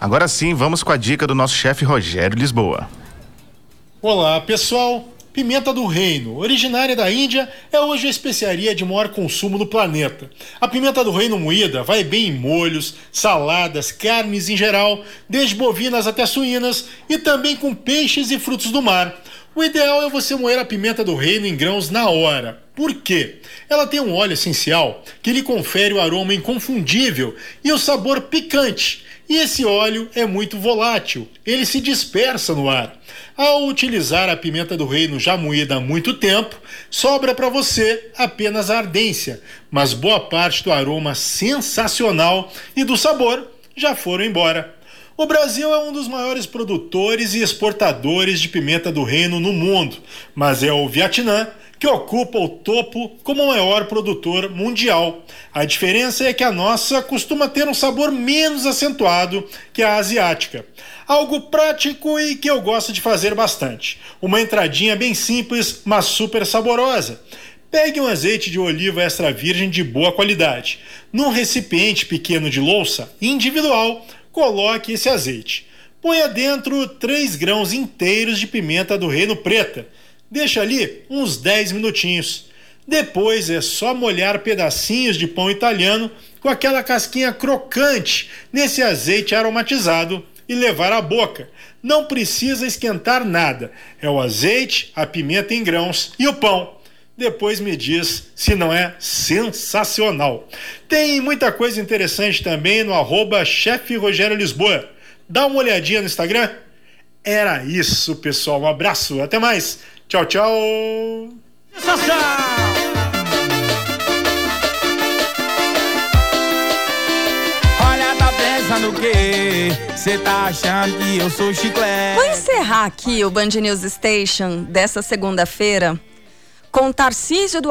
Agora sim, vamos com a dica do nosso chefe Rogério Lisboa. Olá, pessoal. Pimenta do reino, originária da Índia, é hoje a especiaria de maior consumo no planeta. A pimenta do reino moída vai bem em molhos, saladas, carnes em geral, desde bovinas até suínas, e também com peixes e frutos do mar. O ideal é você moer a pimenta do reino em grãos na hora. Por quê? Ela tem um óleo essencial que lhe confere o aroma inconfundível e o sabor picante. E esse óleo é muito volátil, ele se dispersa no ar. Ao utilizar a pimenta do reino já moída há muito tempo, sobra para você apenas a ardência, mas boa parte do aroma sensacional e do sabor já foram embora. O Brasil é um dos maiores produtores e exportadores de pimenta do reino no mundo, mas é o Vietnã que ocupa o topo como o maior produtor mundial. A diferença é que a nossa costuma ter um sabor menos acentuado que a asiática. Algo prático e que eu gosto de fazer bastante. Uma entradinha bem simples, mas super saborosa. Pegue um azeite de oliva extra virgem de boa qualidade. Num recipiente pequeno de louça, individual, coloque esse azeite. Ponha dentro 3 grãos inteiros de pimenta do reino preta Deixa ali uns 10 minutinhos. Depois é só molhar pedacinhos de pão italiano com aquela casquinha crocante nesse azeite aromatizado e levar à boca. Não precisa esquentar nada. É o azeite, a pimenta em grãos e o pão. Depois me diz se não é sensacional. Tem muita coisa interessante também no arroba chefe Rogério Lisboa. Dá uma olhadinha no Instagram. Era isso, pessoal. Um abraço, até mais. Tchau, tchau. Olha, tá pensando o quê? Cê tá achando que eu sou chiclete? Vou encerrar aqui o Band News Station dessa segunda-feira com Tarcísio do